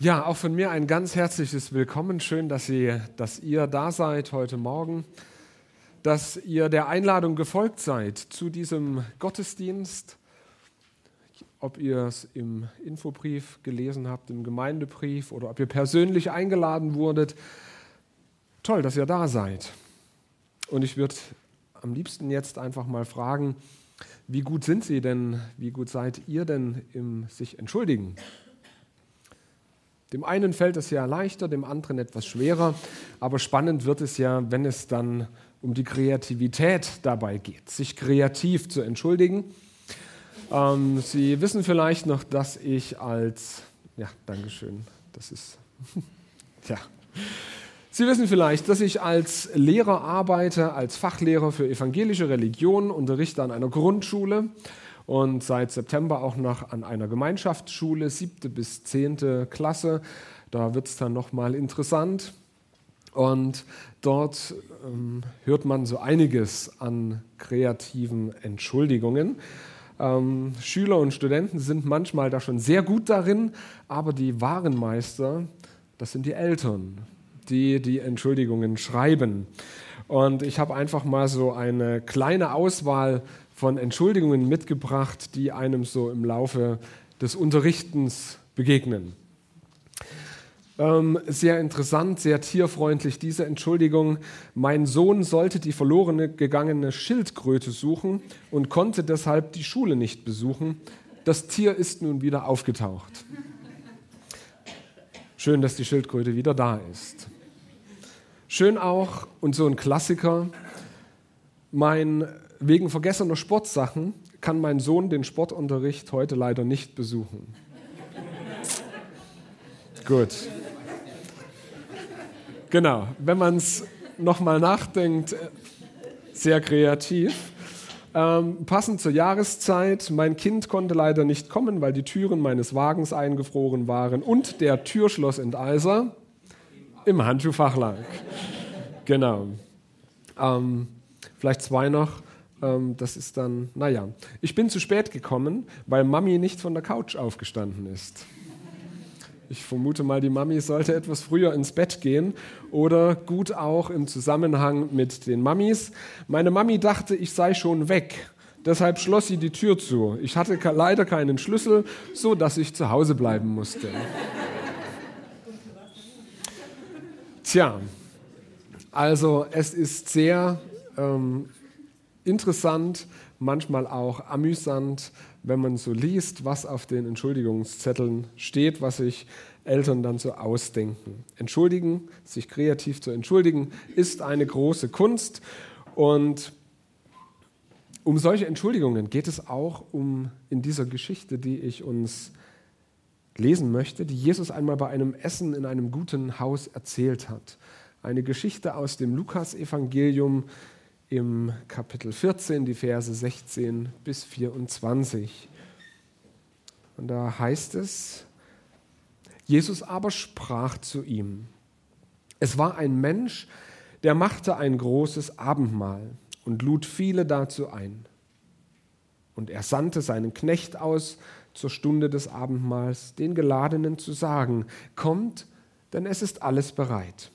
Ja, auch von mir ein ganz herzliches Willkommen. Schön, dass, Sie, dass ihr da seid heute Morgen, dass ihr der Einladung gefolgt seid zu diesem Gottesdienst. Ob ihr es im Infobrief gelesen habt, im Gemeindebrief oder ob ihr persönlich eingeladen wurdet. Toll, dass ihr da seid. Und ich würde am liebsten jetzt einfach mal fragen, wie gut sind Sie denn, wie gut seid ihr denn im sich entschuldigen? Dem einen fällt es ja leichter, dem anderen etwas schwerer, aber spannend wird es ja, wenn es dann um die Kreativität dabei geht, sich kreativ zu entschuldigen. Ähm, Sie wissen vielleicht noch, dass ich als, ja, Dankeschön, das ist, ja. Sie wissen vielleicht, dass ich als Lehrer arbeite, als Fachlehrer für evangelische Religion, unterrichte an einer Grundschule und seit September auch noch an einer Gemeinschaftsschule, siebte bis zehnte Klasse. Da wird es dann nochmal interessant. Und dort ähm, hört man so einiges an kreativen Entschuldigungen. Ähm, Schüler und Studenten sind manchmal da schon sehr gut darin, aber die wahren Meister, das sind die Eltern, die die Entschuldigungen schreiben. Und ich habe einfach mal so eine kleine Auswahl von Entschuldigungen mitgebracht, die einem so im Laufe des Unterrichtens begegnen. Ähm, sehr interessant, sehr tierfreundlich diese Entschuldigung. Mein Sohn sollte die verlorene gegangene Schildkröte suchen und konnte deshalb die Schule nicht besuchen. Das Tier ist nun wieder aufgetaucht. Schön, dass die Schildkröte wieder da ist. Schön auch, und so ein Klassiker, mein wegen vergessener Sportsachen kann mein Sohn den Sportunterricht heute leider nicht besuchen. Gut. Genau, wenn man es nochmal nachdenkt, sehr kreativ. Ähm, passend zur Jahreszeit, mein Kind konnte leider nicht kommen, weil die Türen meines Wagens eingefroren waren und der Türschlossenteiser im Handschuhfach lag. Genau. Ähm, vielleicht zwei noch. Ähm, das ist dann, naja. Ich bin zu spät gekommen, weil Mami nicht von der Couch aufgestanden ist. Ich vermute mal, die Mami sollte etwas früher ins Bett gehen oder gut auch im Zusammenhang mit den Mamis. Meine Mami dachte, ich sei schon weg. Deshalb schloss sie die Tür zu. Ich hatte leider keinen Schlüssel, so dass ich zu Hause bleiben musste. Tja, also es ist sehr ähm, interessant, manchmal auch amüsant, wenn man so liest, was auf den Entschuldigungszetteln steht, was sich Eltern dann so ausdenken. Entschuldigen, sich kreativ zu entschuldigen, ist eine große Kunst. Und um solche Entschuldigungen geht es auch um in dieser Geschichte, die ich uns lesen möchte, die Jesus einmal bei einem Essen in einem guten Haus erzählt hat. Eine Geschichte aus dem Lukasevangelium, im Kapitel 14, die Verse 16 bis 24. Und da heißt es, Jesus aber sprach zu ihm, es war ein Mensch, der machte ein großes Abendmahl und lud viele dazu ein. Und er sandte seinen Knecht aus zur Stunde des Abendmahls, den Geladenen zu sagen, kommt, denn es ist alles bereit.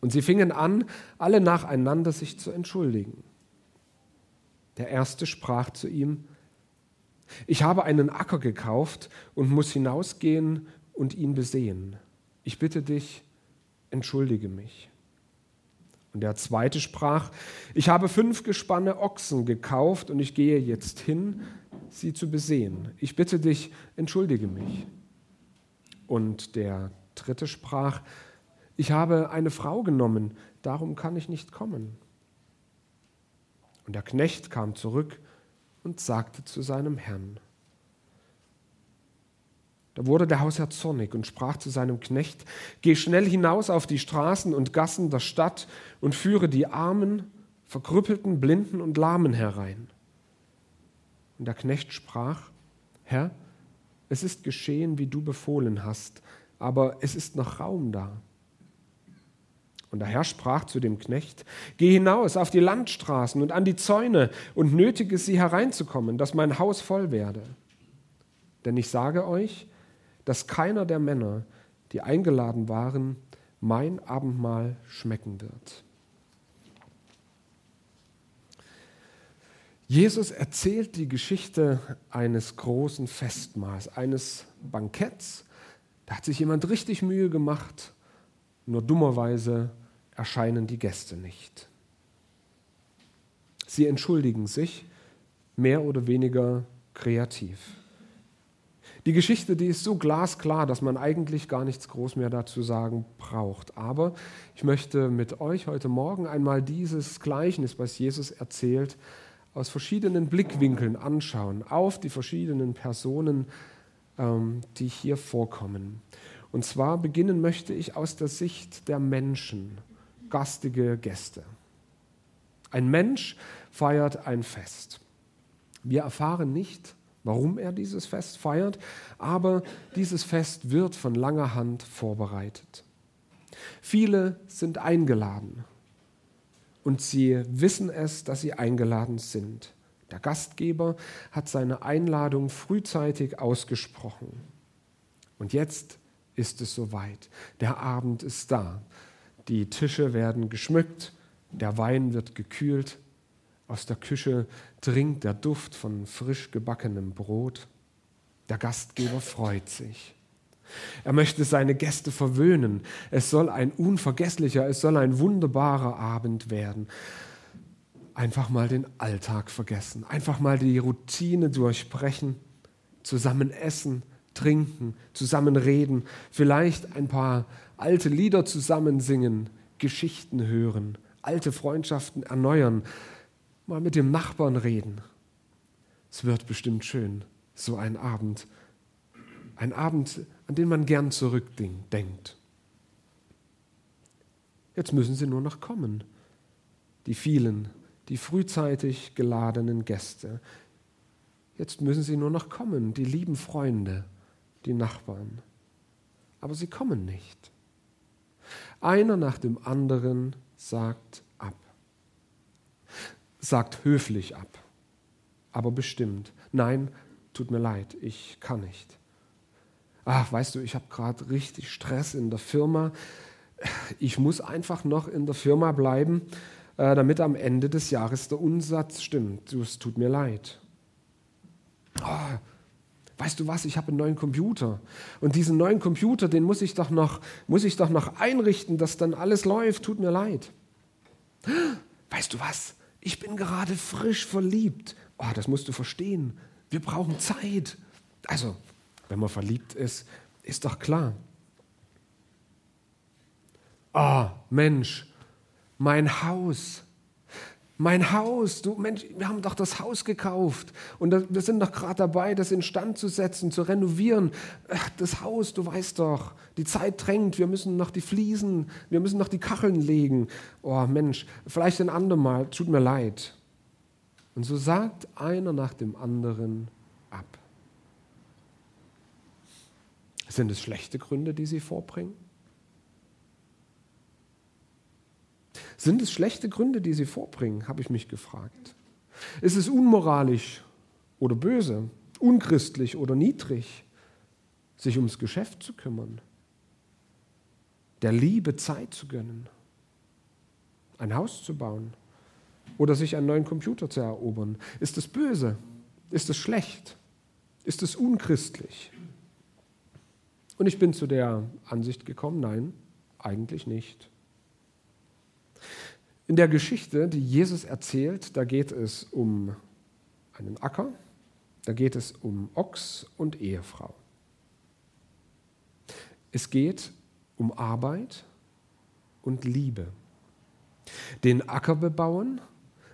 Und sie fingen an, alle nacheinander sich zu entschuldigen. Der erste sprach zu ihm, ich habe einen Acker gekauft und muss hinausgehen und ihn besehen. Ich bitte dich, entschuldige mich. Und der zweite sprach, ich habe fünf Gespanne Ochsen gekauft und ich gehe jetzt hin, sie zu besehen. Ich bitte dich, entschuldige mich. Und der dritte sprach, ich habe eine Frau genommen, darum kann ich nicht kommen. Und der Knecht kam zurück und sagte zu seinem Herrn. Da wurde der Hausherr zornig und sprach zu seinem Knecht, Geh schnell hinaus auf die Straßen und Gassen der Stadt und führe die Armen, Verkrüppelten, Blinden und Lahmen herein. Und der Knecht sprach, Herr, es ist geschehen, wie du befohlen hast, aber es ist noch Raum da. Und der Herr sprach zu dem Knecht, Geh hinaus auf die Landstraßen und an die Zäune und nötige sie hereinzukommen, dass mein Haus voll werde. Denn ich sage euch, dass keiner der Männer, die eingeladen waren, mein Abendmahl schmecken wird. Jesus erzählt die Geschichte eines großen Festmahls, eines Banketts. Da hat sich jemand richtig Mühe gemacht, nur dummerweise erscheinen die Gäste nicht. Sie entschuldigen sich, mehr oder weniger kreativ. Die Geschichte, die ist so glasklar, dass man eigentlich gar nichts groß mehr dazu sagen braucht. Aber ich möchte mit euch heute Morgen einmal dieses Gleichnis, was Jesus erzählt, aus verschiedenen Blickwinkeln anschauen, auf die verschiedenen Personen, ähm, die hier vorkommen. Und zwar beginnen möchte ich aus der Sicht der Menschen, gastige Gäste. Ein Mensch feiert ein Fest. Wir erfahren nicht, warum er dieses Fest feiert, aber dieses Fest wird von langer Hand vorbereitet. Viele sind eingeladen und sie wissen es, dass sie eingeladen sind. Der Gastgeber hat seine Einladung frühzeitig ausgesprochen. Und jetzt ist es soweit. Der Abend ist da. Die Tische werden geschmückt, der Wein wird gekühlt aus der Küche dringt der Duft von frisch gebackenem Brot. Der Gastgeber freut sich. Er möchte seine Gäste verwöhnen. Es soll ein unvergesslicher, es soll ein wunderbarer Abend werden. Einfach mal den Alltag vergessen, einfach mal die Routine durchbrechen, zusammen essen, trinken, zusammen reden, vielleicht ein paar alte Lieder zusammen singen, Geschichten hören, alte Freundschaften erneuern, mal mit dem Nachbarn reden. Es wird bestimmt schön, so ein Abend. Ein Abend, an den man gern zurückdenkt. Jetzt müssen sie nur noch kommen. Die vielen, die frühzeitig geladenen Gäste. Jetzt müssen sie nur noch kommen, die lieben Freunde, die Nachbarn. Aber sie kommen nicht. Einer nach dem anderen sagt sagt höflich ab, aber bestimmt. Nein, tut mir leid, ich kann nicht. Ach, weißt du, ich habe gerade richtig Stress in der Firma. Ich muss einfach noch in der Firma bleiben, äh, damit am Ende des Jahres der Umsatz stimmt. Es tut mir leid. Oh, weißt du was, ich habe einen neuen Computer. Und diesen neuen Computer, den muss ich doch noch, muss ich doch noch einrichten, dass dann alles läuft. Tut mir leid. Weißt du was? ich bin gerade frisch verliebt. Oh, das musst du verstehen. Wir brauchen Zeit. Also, wenn man verliebt ist, ist doch klar. Ah, oh, Mensch, mein Haus. Mein Haus, du Mensch, wir haben doch das Haus gekauft und wir sind doch gerade dabei, das instand zu setzen, zu renovieren. Das Haus, du weißt doch, die Zeit drängt, wir müssen noch die Fliesen, wir müssen noch die Kacheln legen. Oh Mensch, vielleicht ein andermal, tut mir leid. Und so sagt einer nach dem anderen ab. Sind es schlechte Gründe, die sie vorbringen? Sind es schlechte Gründe, die sie vorbringen, habe ich mich gefragt. Ist es unmoralisch oder böse, unchristlich oder niedrig, sich ums Geschäft zu kümmern, der Liebe Zeit zu gönnen, ein Haus zu bauen oder sich einen neuen Computer zu erobern? Ist es böse? Ist es schlecht? Ist es unchristlich? Und ich bin zu der Ansicht gekommen, nein, eigentlich nicht. In der Geschichte, die Jesus erzählt, da geht es um einen Acker, da geht es um Ochs und Ehefrau. Es geht um Arbeit und Liebe. Den Acker bebauen,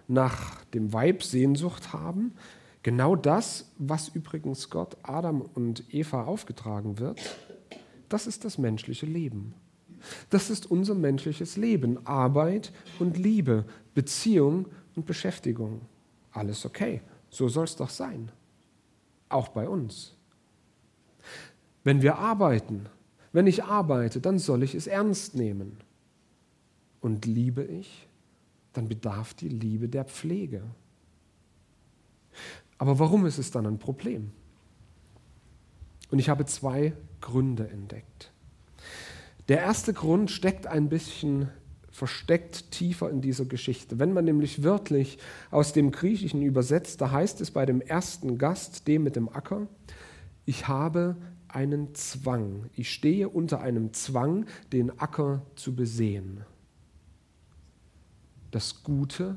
nach dem Weib Sehnsucht haben, genau das, was übrigens Gott Adam und Eva aufgetragen wird, das ist das menschliche Leben. Das ist unser menschliches Leben. Arbeit und Liebe, Beziehung und Beschäftigung. Alles okay. So soll es doch sein. Auch bei uns. Wenn wir arbeiten, wenn ich arbeite, dann soll ich es ernst nehmen. Und liebe ich, dann bedarf die Liebe der Pflege. Aber warum ist es dann ein Problem? Und ich habe zwei Gründe entdeckt. Der erste Grund steckt ein bisschen versteckt tiefer in dieser Geschichte. Wenn man nämlich wörtlich aus dem Griechischen übersetzt, da heißt es bei dem ersten Gast, dem mit dem Acker, ich habe einen Zwang. Ich stehe unter einem Zwang, den Acker zu besehen. Das Gute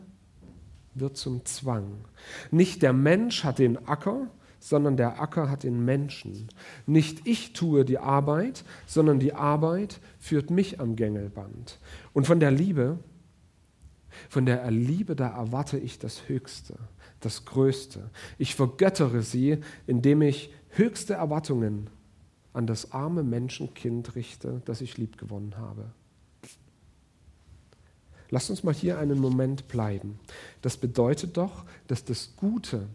wird zum Zwang. Nicht der Mensch hat den Acker, sondern der Acker hat den Menschen. Nicht ich tue die Arbeit, sondern die Arbeit führt mich am Gängelband. Und von der Liebe, von der Liebe, da erwarte ich das Höchste, das Größte. Ich vergöttere sie, indem ich höchste Erwartungen an das arme Menschenkind richte, das ich lieb gewonnen habe. Lasst uns mal hier einen Moment bleiben. Das bedeutet doch, dass das Gute,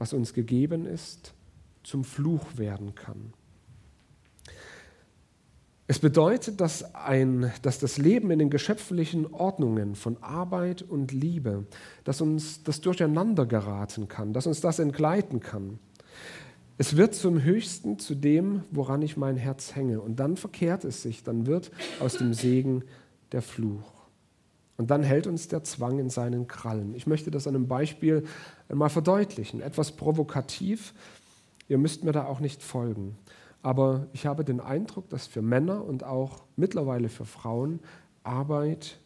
was uns gegeben ist, zum Fluch werden kann. Es bedeutet, dass, ein, dass das Leben in den geschöpflichen Ordnungen von Arbeit und Liebe, dass uns das durcheinander geraten kann, dass uns das entgleiten kann. Es wird zum Höchsten, zu dem, woran ich mein Herz hänge. Und dann verkehrt es sich, dann wird aus dem Segen der Fluch. Und dann hält uns der Zwang in seinen Krallen. Ich möchte das an einem Beispiel mal verdeutlichen, etwas provokativ. Ihr müsst mir da auch nicht folgen. Aber ich habe den Eindruck, dass für Männer und auch mittlerweile für Frauen Arbeit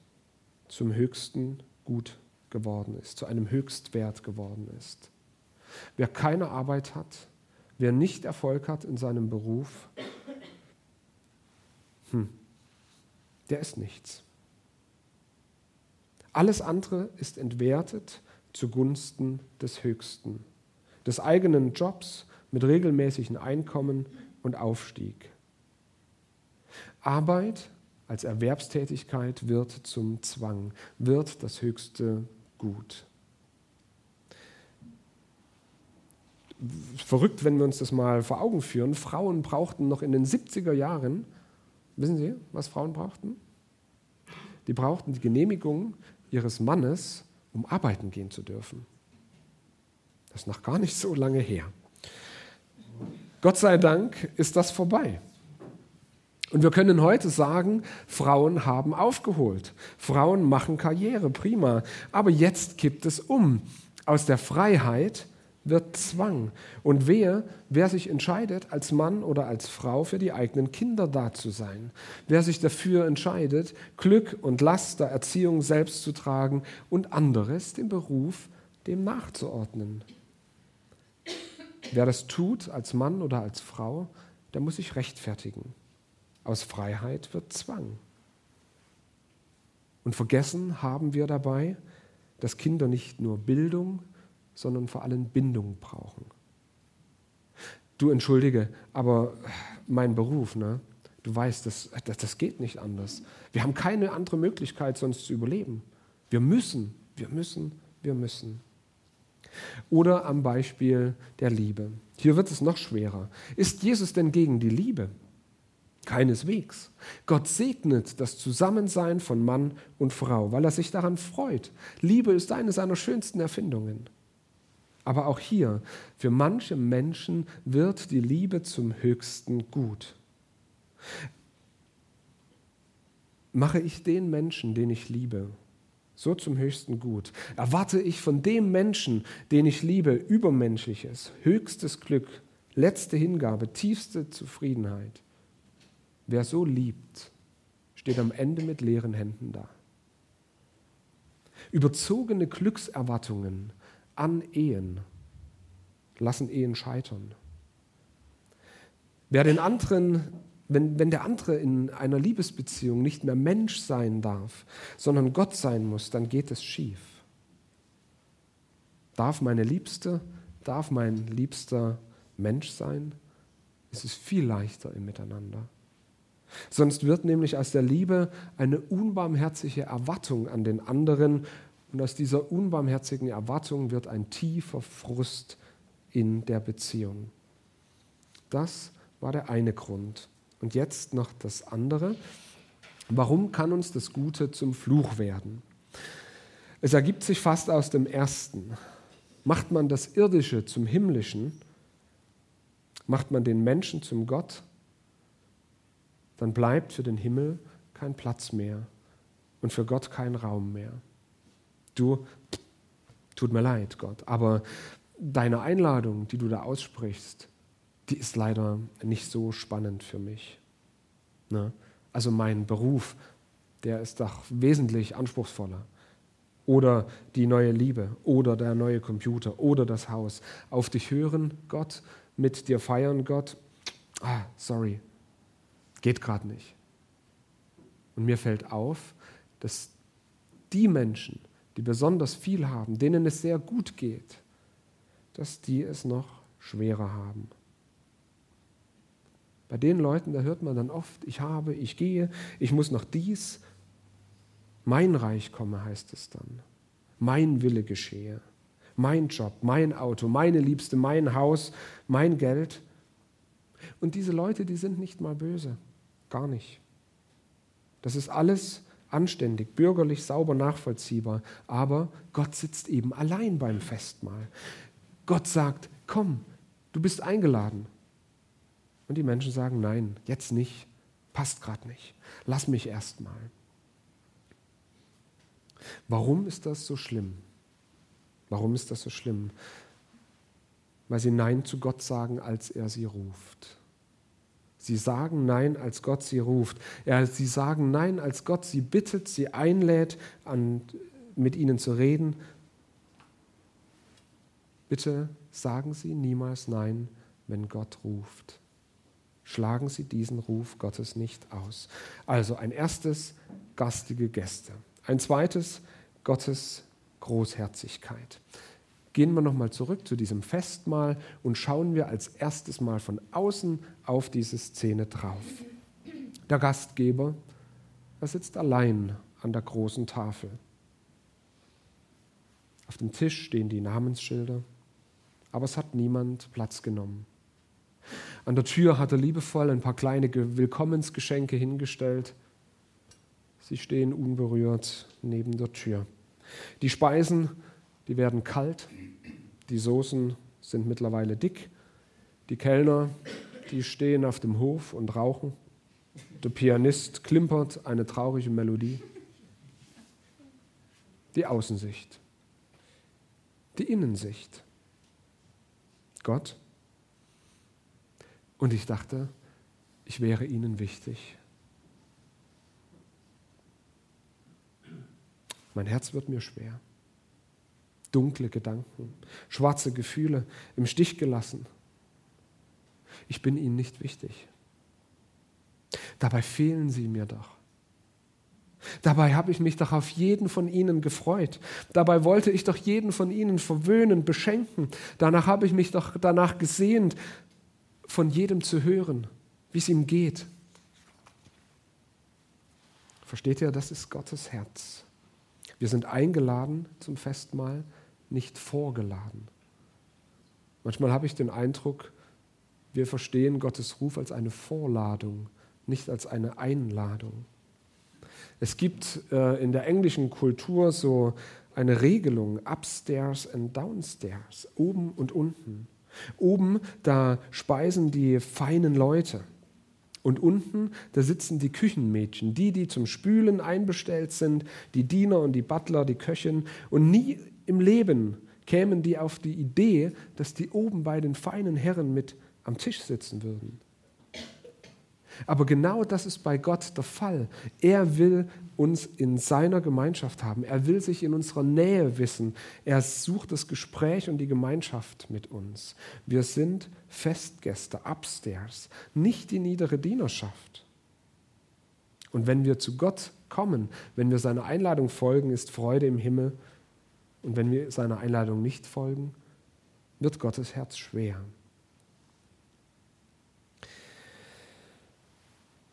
zum höchsten Gut geworden ist, zu einem Höchstwert geworden ist. Wer keine Arbeit hat, Wer nicht Erfolg hat in seinem Beruf, hm, der ist nichts. Alles andere ist entwertet zugunsten des Höchsten, des eigenen Jobs mit regelmäßigen Einkommen und Aufstieg. Arbeit als Erwerbstätigkeit wird zum Zwang, wird das höchste Gut. verrückt, wenn wir uns das mal vor Augen führen. Frauen brauchten noch in den 70er Jahren, wissen Sie, was Frauen brauchten? Die brauchten die Genehmigung ihres Mannes, um arbeiten gehen zu dürfen. Das ist noch gar nicht so lange her. Gott sei Dank ist das vorbei. Und wir können heute sagen, Frauen haben aufgeholt. Frauen machen Karriere, prima. Aber jetzt kippt es um. Aus der Freiheit wird Zwang. Und wehe, wer sich entscheidet, als Mann oder als Frau für die eigenen Kinder da zu sein. Wer sich dafür entscheidet, Glück und Last der Erziehung selbst zu tragen und anderes, den Beruf, dem nachzuordnen. Wer das tut, als Mann oder als Frau, der muss sich rechtfertigen. Aus Freiheit wird Zwang. Und vergessen haben wir dabei, dass Kinder nicht nur Bildung, sondern vor allem Bindung brauchen. Du entschuldige, aber mein Beruf, ne? du weißt, das, das, das geht nicht anders. Wir haben keine andere Möglichkeit, sonst zu überleben. Wir müssen, wir müssen, wir müssen. Oder am Beispiel der Liebe. Hier wird es noch schwerer. Ist Jesus denn gegen die Liebe? Keineswegs. Gott segnet das Zusammensein von Mann und Frau, weil er sich daran freut. Liebe ist eine seiner schönsten Erfindungen. Aber auch hier, für manche Menschen wird die Liebe zum höchsten Gut. Mache ich den Menschen, den ich liebe, so zum höchsten Gut? Erwarte ich von dem Menschen, den ich liebe, übermenschliches, höchstes Glück, letzte Hingabe, tiefste Zufriedenheit? Wer so liebt, steht am Ende mit leeren Händen da. Überzogene Glückserwartungen an Ehen lassen Ehen scheitern. Wer den anderen, wenn, wenn der andere in einer Liebesbeziehung nicht mehr Mensch sein darf, sondern Gott sein muss, dann geht es schief. Darf meine Liebste, darf mein Liebster Mensch sein? Es ist viel leichter im Miteinander. Sonst wird nämlich aus der Liebe eine unbarmherzige Erwartung an den anderen und aus dieser unbarmherzigen Erwartung wird ein tiefer Frust in der Beziehung. Das war der eine Grund. Und jetzt noch das andere. Warum kann uns das Gute zum Fluch werden? Es ergibt sich fast aus dem ersten. Macht man das Irdische zum Himmlischen, Macht man den Menschen zum Gott, dann bleibt für den Himmel kein Platz mehr und für Gott kein Raum mehr. Du, tut mir leid, Gott, aber deine Einladung, die du da aussprichst, die ist leider nicht so spannend für mich. Ne? Also mein Beruf, der ist doch wesentlich anspruchsvoller. Oder die neue Liebe, oder der neue Computer, oder das Haus. Auf dich hören, Gott, mit dir feiern, Gott. Ah, sorry, geht gerade nicht. Und mir fällt auf, dass die Menschen, die besonders viel haben, denen es sehr gut geht, dass die es noch schwerer haben. Bei den Leuten, da hört man dann oft, ich habe, ich gehe, ich muss noch dies, mein Reich komme, heißt es dann. Mein Wille geschehe. Mein Job, mein Auto, meine Liebste, mein Haus, mein Geld. Und diese Leute, die sind nicht mal böse. Gar nicht. Das ist alles anständig, bürgerlich, sauber, nachvollziehbar. Aber Gott sitzt eben allein beim Festmahl. Gott sagt, komm, du bist eingeladen. Und die Menschen sagen, nein, jetzt nicht, passt gerade nicht, lass mich erst mal. Warum ist das so schlimm? Warum ist das so schlimm? Weil sie Nein zu Gott sagen, als er sie ruft. Sie sagen Nein, als Gott sie ruft. Ja, sie sagen Nein, als Gott sie bittet, sie einlädt, an, mit ihnen zu reden. Bitte sagen Sie niemals Nein, wenn Gott ruft. Schlagen Sie diesen Ruf Gottes nicht aus. Also ein erstes, gastige Gäste. Ein zweites, Gottes Großherzigkeit. Gehen wir nochmal zurück zu diesem Festmahl und schauen wir als erstes Mal von außen auf diese Szene drauf. Der Gastgeber, er sitzt allein an der großen Tafel. Auf dem Tisch stehen die Namensschilder, aber es hat niemand Platz genommen. An der Tür hat er liebevoll ein paar kleine Willkommensgeschenke hingestellt. Sie stehen unberührt neben der Tür. Die Speisen, die werden kalt, die Soßen sind mittlerweile dick, die Kellner, die stehen auf dem Hof und rauchen, der Pianist klimpert eine traurige Melodie. Die Außensicht, die Innensicht. Gott. Und ich dachte, ich wäre ihnen wichtig. Mein Herz wird mir schwer. Dunkle Gedanken, schwarze Gefühle, im Stich gelassen. Ich bin ihnen nicht wichtig. Dabei fehlen sie mir doch. Dabei habe ich mich doch auf jeden von ihnen gefreut. Dabei wollte ich doch jeden von ihnen verwöhnen, beschenken. Danach habe ich mich doch danach gesehnt, von jedem zu hören, wie es ihm geht. Versteht ihr, das ist Gottes Herz. Wir sind eingeladen zum Festmahl, nicht vorgeladen. Manchmal habe ich den Eindruck, wir verstehen Gottes Ruf als eine Vorladung, nicht als eine Einladung. Es gibt äh, in der englischen Kultur so eine Regelung, upstairs and downstairs, oben und unten. Oben, da speisen die feinen Leute. Und unten, da sitzen die Küchenmädchen, die, die zum Spülen einbestellt sind, die Diener und die Butler, die Köchin. Und nie im Leben kämen die auf die Idee, dass die oben bei den feinen Herren mit am Tisch sitzen würden. Aber genau das ist bei Gott der Fall. Er will uns in seiner Gemeinschaft haben. Er will sich in unserer Nähe wissen. Er sucht das Gespräch und die Gemeinschaft mit uns. Wir sind Festgäste, upstairs, nicht die niedere Dienerschaft. Und wenn wir zu Gott kommen, wenn wir seiner Einladung folgen, ist Freude im Himmel. Und wenn wir seiner Einladung nicht folgen, wird Gottes Herz schwer.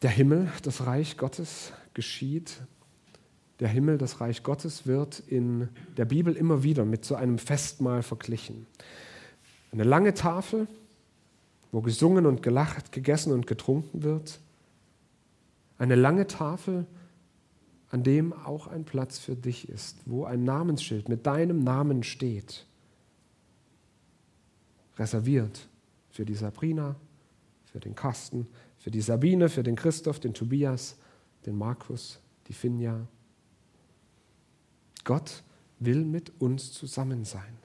Der Himmel, das Reich Gottes geschieht. Der Himmel, das Reich Gottes wird in der Bibel immer wieder mit so einem Festmahl verglichen. Eine lange Tafel, wo gesungen und gelacht, gegessen und getrunken wird. Eine lange Tafel, an dem auch ein Platz für dich ist, wo ein Namensschild mit deinem Namen steht. Reserviert für die Sabrina, für den Carsten, für die Sabine, für den Christoph, den Tobias, den Markus, die Finja. Gott will mit uns zusammen sein.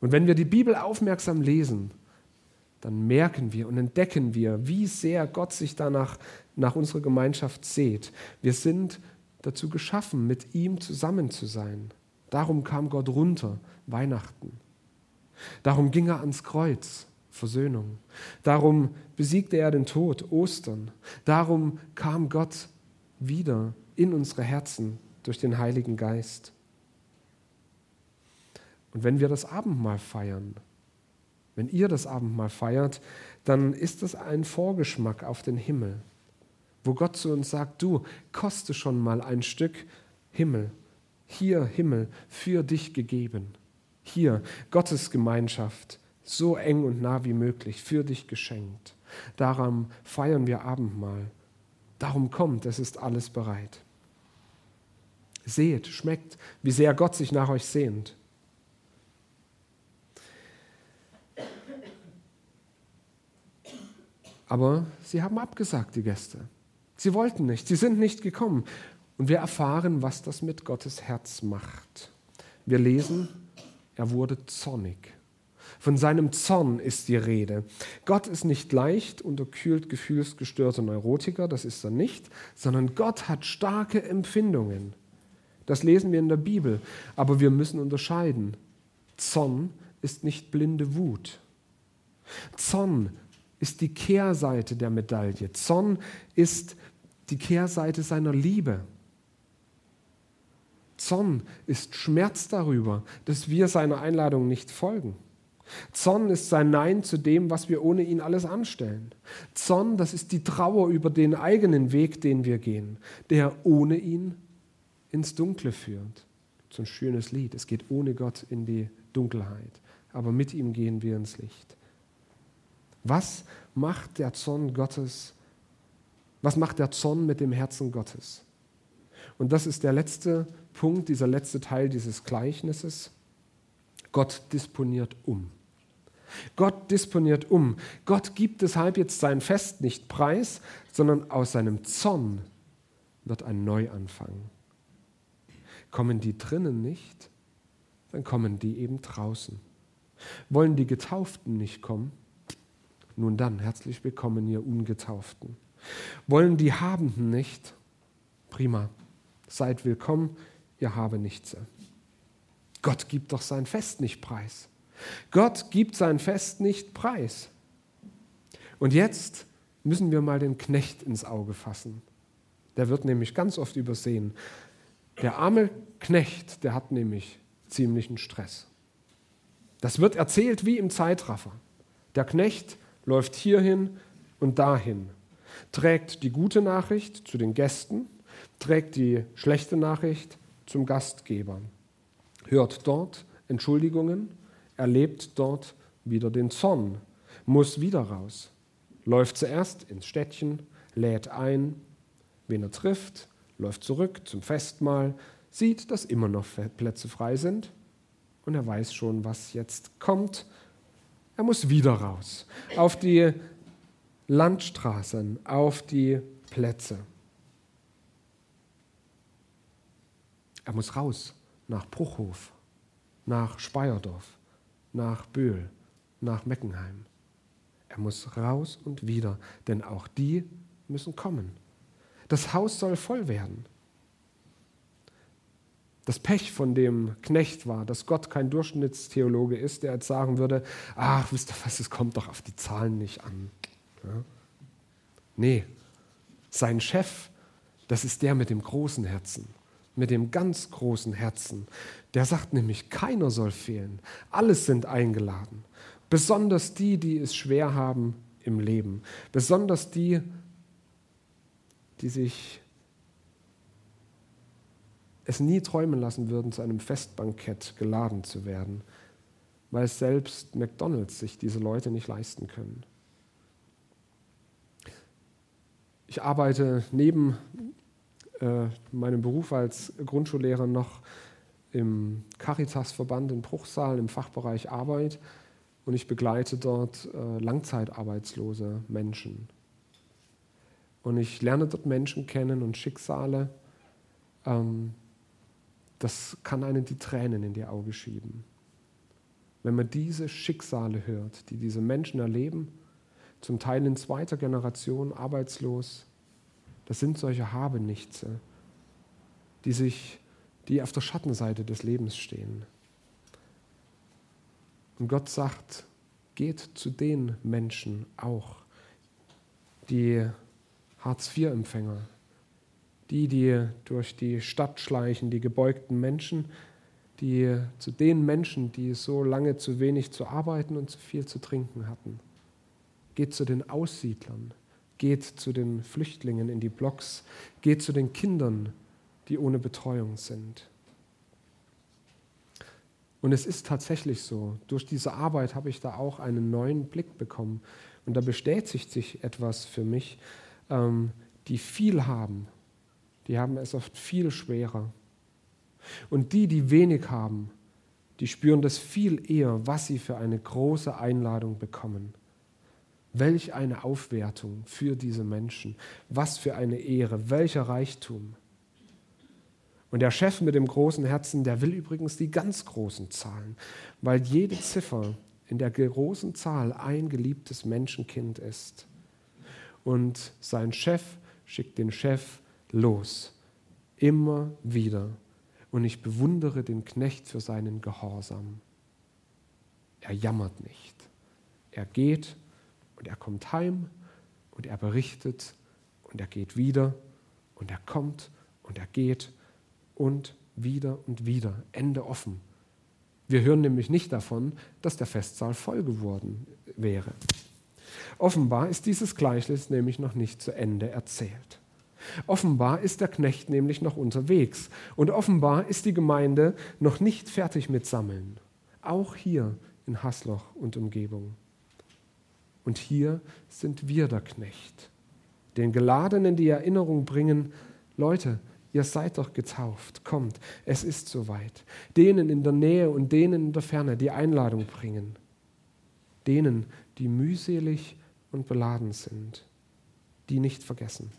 Und wenn wir die Bibel aufmerksam lesen, dann merken wir und entdecken wir, wie sehr Gott sich danach nach unserer Gemeinschaft sehnt. Wir sind dazu geschaffen, mit ihm zusammen zu sein. Darum kam Gott runter, Weihnachten. Darum ging er ans Kreuz, Versöhnung. Darum besiegte er den Tod, Ostern. Darum kam Gott wieder in unsere Herzen durch den Heiligen Geist. Und wenn wir das Abendmahl feiern, wenn ihr das Abendmahl feiert, dann ist das ein Vorgeschmack auf den Himmel, wo Gott zu uns sagt, du koste schon mal ein Stück Himmel, hier Himmel für dich gegeben, hier Gottes Gemeinschaft, so eng und nah wie möglich, für dich geschenkt. Darum feiern wir Abendmahl. Darum kommt, es ist alles bereit. Seht, schmeckt, wie sehr Gott sich nach euch sehnt. Aber sie haben abgesagt, die Gäste. Sie wollten nicht, sie sind nicht gekommen. Und wir erfahren, was das mit Gottes Herz macht. Wir lesen, er wurde zornig. Von seinem Zorn ist die Rede. Gott ist nicht leicht unterkühlt gefühlsgestörte Neurotiker, das ist er nicht, sondern Gott hat starke Empfindungen. Das lesen wir in der Bibel. Aber wir müssen unterscheiden. Zorn ist nicht blinde Wut. Zorn ist die Kehrseite der Medaille. Zorn ist die Kehrseite seiner Liebe. Zorn ist Schmerz darüber, dass wir seiner Einladung nicht folgen. Zorn ist sein Nein zu dem, was wir ohne ihn alles anstellen. Zorn, das ist die Trauer über den eigenen Weg, den wir gehen, der ohne ihn ins Dunkle führt. So ein schönes Lied. Es geht ohne Gott in die Dunkelheit, aber mit ihm gehen wir ins Licht. Was macht der Zorn Gottes? Was macht der Zorn mit dem Herzen Gottes? Und das ist der letzte Punkt, dieser letzte Teil dieses Gleichnisses. Gott disponiert um. Gott disponiert um. Gott gibt deshalb jetzt sein Fest nicht preis, sondern aus seinem Zorn wird ein Neuanfang. Kommen die drinnen nicht, dann kommen die eben draußen. Wollen die Getauften nicht kommen, nun dann, herzlich willkommen, ihr Ungetauften. Wollen die Habenden nicht? Prima. Seid willkommen, ihr habe nichts. Gott gibt doch sein Fest nicht preis. Gott gibt sein Fest nicht preis. Und jetzt müssen wir mal den Knecht ins Auge fassen. Der wird nämlich ganz oft übersehen. Der arme Knecht, der hat nämlich ziemlichen Stress. Das wird erzählt wie im Zeitraffer. Der Knecht läuft hierhin und dahin, trägt die gute Nachricht zu den Gästen, trägt die schlechte Nachricht zum Gastgeber, hört dort Entschuldigungen, erlebt dort wieder den Zorn, muss wieder raus, läuft zuerst ins Städtchen, lädt ein, wen er trifft, läuft zurück zum Festmahl, sieht, dass immer noch Plätze frei sind. Und er weiß schon, was jetzt kommt. Er muss wieder raus. Auf die Landstraßen, auf die Plätze. Er muss raus nach Bruchhof, nach Speyerdorf, nach Böhl, nach Meckenheim. Er muss raus und wieder, denn auch die müssen kommen. Das Haus soll voll werden. Das Pech von dem Knecht war, dass Gott kein Durchschnittstheologe ist, der jetzt sagen würde, ach, wisst ihr was, es kommt doch auf die Zahlen nicht an. Ja? Nee, sein Chef, das ist der mit dem großen Herzen, mit dem ganz großen Herzen. Der sagt nämlich, keiner soll fehlen, alles sind eingeladen. Besonders die, die es schwer haben im Leben. Besonders die, die sich es nie träumen lassen würden, zu einem Festbankett geladen zu werden, weil selbst McDonald's sich diese Leute nicht leisten können. Ich arbeite neben äh, meinem Beruf als Grundschullehrer noch im Caritas-Verband in Bruchsal im Fachbereich Arbeit. und ich begleite dort äh, langzeitarbeitslose Menschen. Und ich lerne dort Menschen kennen und Schicksale. Ähm, das kann einen die Tränen in die Augen schieben. Wenn man diese Schicksale hört, die diese Menschen erleben, zum Teil in zweiter Generation arbeitslos, das sind solche Habenichtse, die sich, die auf der Schattenseite des Lebens stehen. Und Gott sagt, geht zu den Menschen auch, die Hartz-IV-Empfänger, die, die durch die Stadt schleichen, die gebeugten Menschen, die zu den Menschen, die so lange zu wenig zu arbeiten und zu viel zu trinken hatten. Geht zu den Aussiedlern, geht zu den Flüchtlingen in die Blocks, geht zu den Kindern, die ohne Betreuung sind. Und es ist tatsächlich so, durch diese Arbeit habe ich da auch einen neuen Blick bekommen. Und da bestätigt sich etwas für mich. Ähm, die viel haben, die haben es oft viel schwerer. Und die, die wenig haben, die spüren das viel eher, was sie für eine große Einladung bekommen. Welch eine Aufwertung für diese Menschen, was für eine Ehre, welcher Reichtum. Und der Chef mit dem großen Herzen, der will übrigens die ganz großen Zahlen, weil jede Ziffer in der großen Zahl ein geliebtes Menschenkind ist. Und sein Chef schickt den Chef los, immer wieder. Und ich bewundere den Knecht für seinen Gehorsam. Er jammert nicht. Er geht und er kommt heim und er berichtet und er geht wieder und er kommt und er geht und wieder und wieder. Ende offen. Wir hören nämlich nicht davon, dass der Festsaal voll geworden wäre. Offenbar ist dieses Gleichnis nämlich noch nicht zu Ende erzählt. Offenbar ist der Knecht nämlich noch unterwegs und offenbar ist die Gemeinde noch nicht fertig mit Sammeln. Auch hier in Hasloch und Umgebung. Und hier sind wir der Knecht, den Geladenen die Erinnerung bringen, Leute, Ihr seid doch getauft. Kommt, es ist soweit. Denen in der Nähe und denen in der Ferne die Einladung bringen. Denen, die mühselig und beladen sind, die nicht vergessen.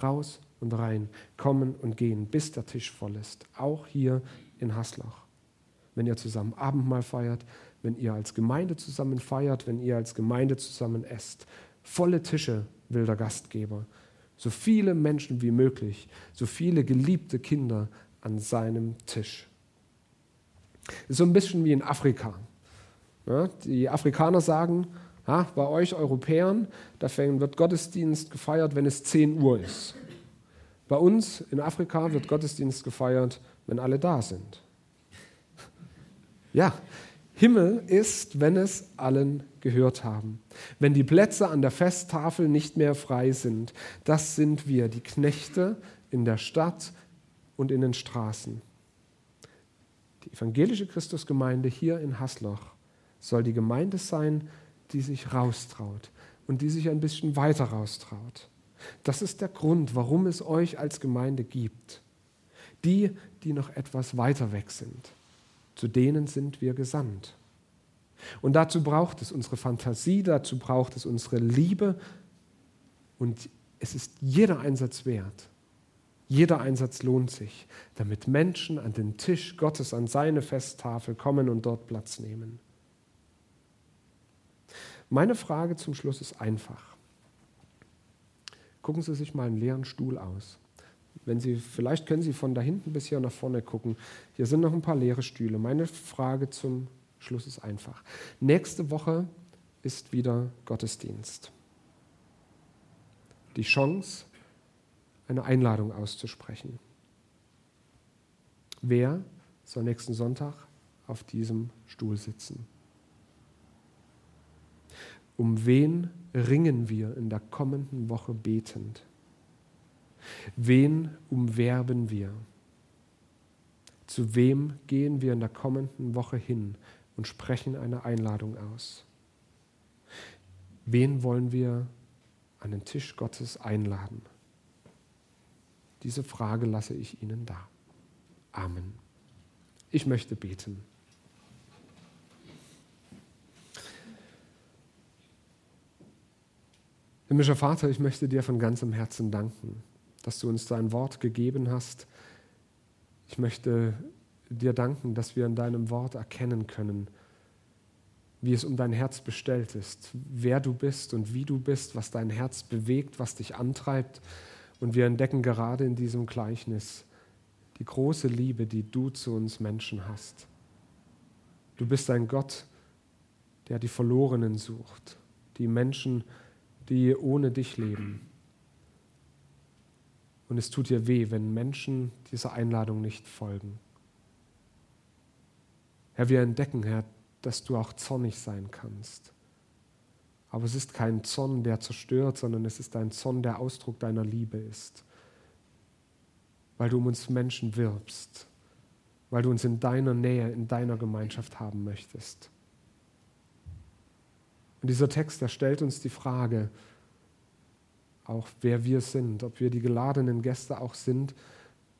Raus und rein, kommen und gehen, bis der Tisch voll ist. Auch hier in Haslach. Wenn ihr zusammen Abendmahl feiert, wenn ihr als Gemeinde zusammen feiert, wenn ihr als Gemeinde zusammen esst. Volle Tische will der Gastgeber so viele Menschen wie möglich, so viele geliebte Kinder an seinem Tisch. Ist so ein bisschen wie in Afrika. Ja, die Afrikaner sagen, ja, bei euch Europäern, da wird Gottesdienst gefeiert, wenn es 10 Uhr ist. Bei uns in Afrika wird Gottesdienst gefeiert, wenn alle da sind. Ja, Himmel ist, wenn es allen gehört haben. Wenn die Plätze an der Festtafel nicht mehr frei sind, das sind wir, die Knechte in der Stadt und in den Straßen. Die evangelische Christusgemeinde hier in Hasloch soll die Gemeinde sein, die sich raustraut und die sich ein bisschen weiter raustraut. Das ist der Grund, warum es euch als Gemeinde gibt. Die, die noch etwas weiter weg sind, zu denen sind wir gesandt. Und dazu braucht es unsere Fantasie, dazu braucht es unsere Liebe. Und es ist jeder Einsatz wert. Jeder Einsatz lohnt sich, damit Menschen an den Tisch Gottes, an seine Festtafel kommen und dort Platz nehmen. Meine Frage zum Schluss ist einfach. Gucken Sie sich mal einen leeren Stuhl aus. Wenn Sie, vielleicht können Sie von da hinten bis hier nach vorne gucken. Hier sind noch ein paar leere Stühle. Meine Frage zum Schluss ist einfach. Nächste Woche ist wieder Gottesdienst. Die Chance, eine Einladung auszusprechen. Wer soll nächsten Sonntag auf diesem Stuhl sitzen? Um wen ringen wir in der kommenden Woche betend? Wen umwerben wir? Zu wem gehen wir in der kommenden Woche hin und sprechen eine Einladung aus? Wen wollen wir an den Tisch Gottes einladen? Diese Frage lasse ich Ihnen da. Amen. Ich möchte beten. Himmlischer Vater, ich möchte dir von ganzem Herzen danken dass du uns dein Wort gegeben hast. Ich möchte dir danken, dass wir in deinem Wort erkennen können, wie es um dein Herz bestellt ist, wer du bist und wie du bist, was dein Herz bewegt, was dich antreibt. Und wir entdecken gerade in diesem Gleichnis die große Liebe, die du zu uns Menschen hast. Du bist ein Gott, der die Verlorenen sucht, die Menschen, die ohne dich leben. Und es tut dir weh, wenn Menschen dieser Einladung nicht folgen. Herr, wir entdecken, Herr, dass du auch zornig sein kannst. Aber es ist kein Zorn, der zerstört, sondern es ist ein Zorn, der Ausdruck deiner Liebe ist. Weil du um uns Menschen wirbst, weil du uns in deiner Nähe, in deiner Gemeinschaft haben möchtest. Und dieser Text, der stellt uns die Frage, auch wer wir sind, ob wir die geladenen Gäste auch sind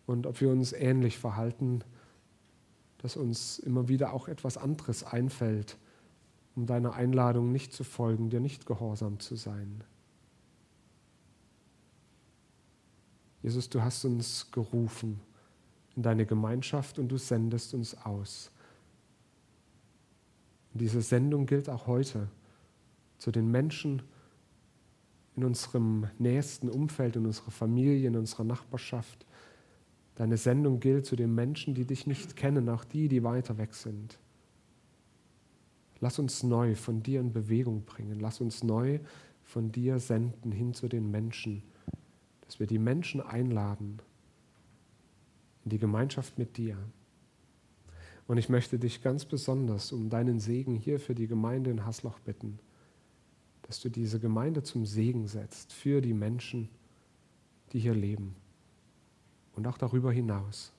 und ob wir uns ähnlich verhalten, dass uns immer wieder auch etwas anderes einfällt, um deiner Einladung nicht zu folgen, dir nicht gehorsam zu sein. Jesus, du hast uns gerufen in deine Gemeinschaft und du sendest uns aus. Und diese Sendung gilt auch heute zu den Menschen in unserem nächsten Umfeld, in unserer Familie, in unserer Nachbarschaft, Deine Sendung gilt zu den Menschen, die dich nicht kennen, auch die, die weiter weg sind. Lass uns neu von dir in Bewegung bringen. Lass uns neu von dir senden hin zu den Menschen, dass wir die Menschen einladen in die Gemeinschaft mit dir. Und ich möchte dich ganz besonders um deinen Segen hier für die Gemeinde in Hasloch bitten, dass du diese Gemeinde zum Segen setzt für die Menschen, die hier leben und auch darüber hinaus.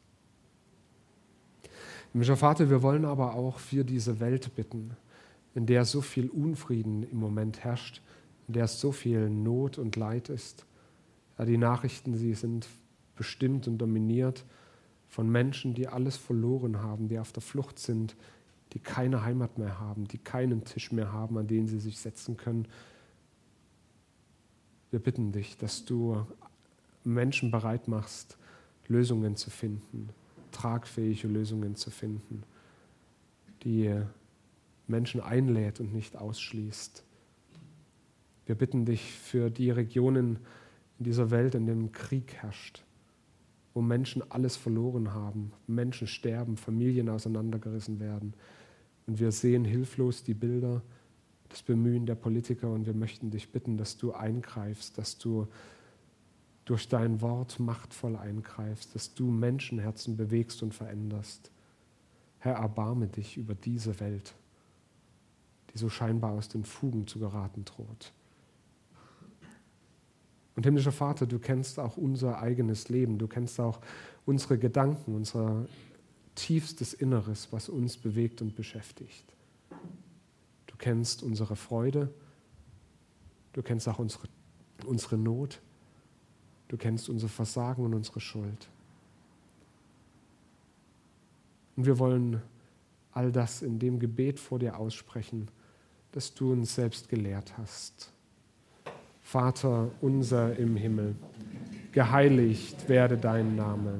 Himmlischer Vater, wir wollen aber auch für diese Welt bitten, in der so viel Unfrieden im Moment herrscht, in der es so viel Not und Leid ist. Ja, die Nachrichten, sie sind bestimmt und dominiert von Menschen, die alles verloren haben, die auf der Flucht sind, die keine Heimat mehr haben, die keinen Tisch mehr haben, an den sie sich setzen können. Wir bitten dich, dass du Menschen bereit machst, Lösungen zu finden, tragfähige Lösungen zu finden, die Menschen einlädt und nicht ausschließt. Wir bitten dich für die Regionen in dieser Welt, in denen Krieg herrscht, wo Menschen alles verloren haben, Menschen sterben, Familien auseinandergerissen werden. Und wir sehen hilflos die Bilder, das Bemühen der Politiker und wir möchten dich bitten, dass du eingreifst, dass du durch dein Wort machtvoll eingreifst, dass du Menschenherzen bewegst und veränderst. Herr, erbarme dich über diese Welt, die so scheinbar aus den Fugen zu geraten droht. Und himmlischer Vater, du kennst auch unser eigenes Leben, du kennst auch unsere Gedanken, unser tiefstes Inneres, was uns bewegt und beschäftigt. Du kennst unsere Freude, du kennst auch unsere, unsere Not. Du kennst unser Versagen und unsere Schuld. Und wir wollen all das in dem Gebet vor dir aussprechen, das du uns selbst gelehrt hast. Vater unser im Himmel, geheiligt werde dein Name,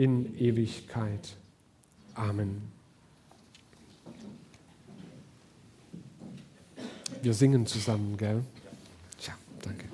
in Ewigkeit. Amen. Wir singen zusammen, gell? Tja, danke.